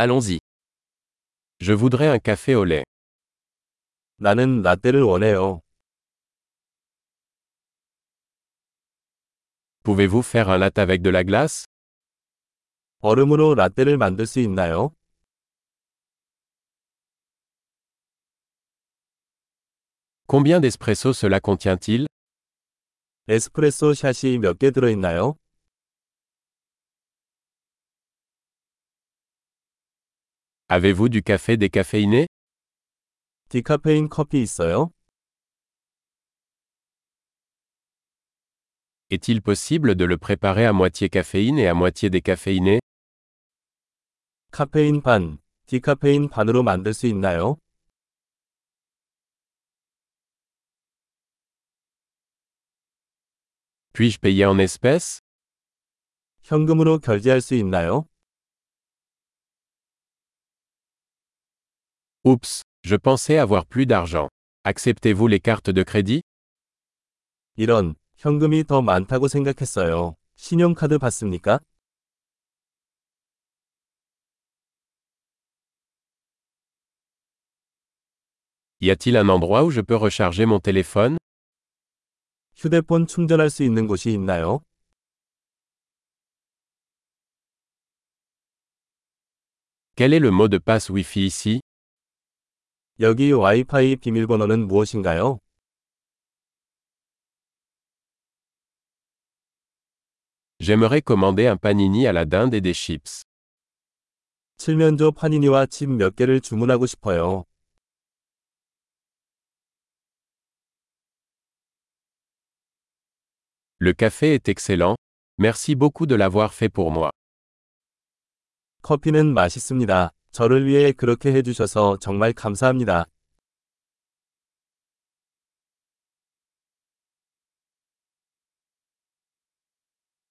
Allons-y. Je voudrais un café au lait. 나는 라떼를 원해요. Pouvez-vous faire un latte avec de la glace 얼음으로 라떼를 만들 수 있나요? Combien d'espresso cela contient-il 에스프레소 샷이 몇 개 들어있나요? Avez-vous du café décaféiné 디카페인 커피 있어요? Est-il possible de le préparer à moitié caféine et à moitié décaféiné 카페인 반, 디카페인 반으로 만들 수 있나요? Puis-je payer en espèces 현금으로 결제할 수 있나요? Oups, je pensais avoir plus d'argent. Acceptez-vous les cartes de crédit 이런, 현금이 더 많다고 생각했어요. 신용카드 받습니까? Y a-t-il un endroit où je peux recharger mon téléphone 휴대폰 충전할 수 있는 곳이 있나요? Quel est le mot de passe Wi-Fi ici 여기 와이파이 비밀번호는 무엇인가요? J'aimerais commander un panini à la dinde et des chips. 칠면조 파니니와 칩 몇 개를 주문하고 싶어요. Le café est excellent. Merci beaucoup de l'avoir fait pour moi. 커피는 맛있습니다. 저를 위해 그렇게 해주셔서 정말 감사합니다.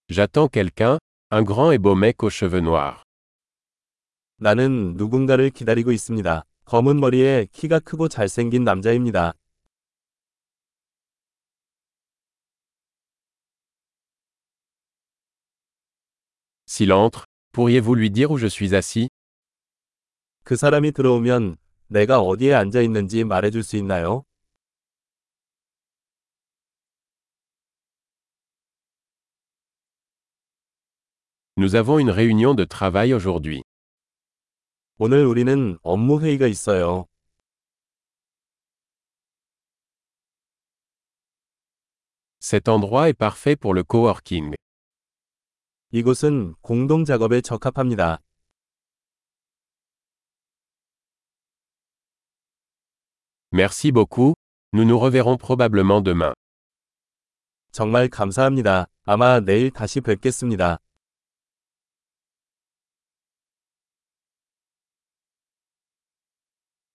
J'attends quelqu'un, un grand et beau mec aux cheveux noirs. 나는 누군가를 기다리고 있습니다. 검은 머리에 키가 크고 잘생긴 남자입니다. S'il entre, pourriez-vous lui dire où je suis assis 그 사람이 들어오면 내가 어디에 앉아 있는지 말해줄 수 있나요? Nous avons une réunion de travail aujourd'hui. 오늘 우리는 업무 회의가 있어요. Cet endroit est parfait pour le coworking. 이곳은 공동 작업에 적합합니다. Merci beaucoup, nous nous reverrons probablement demain. 정말 감사합니다. 아마 내일 다시 뵙겠습니다.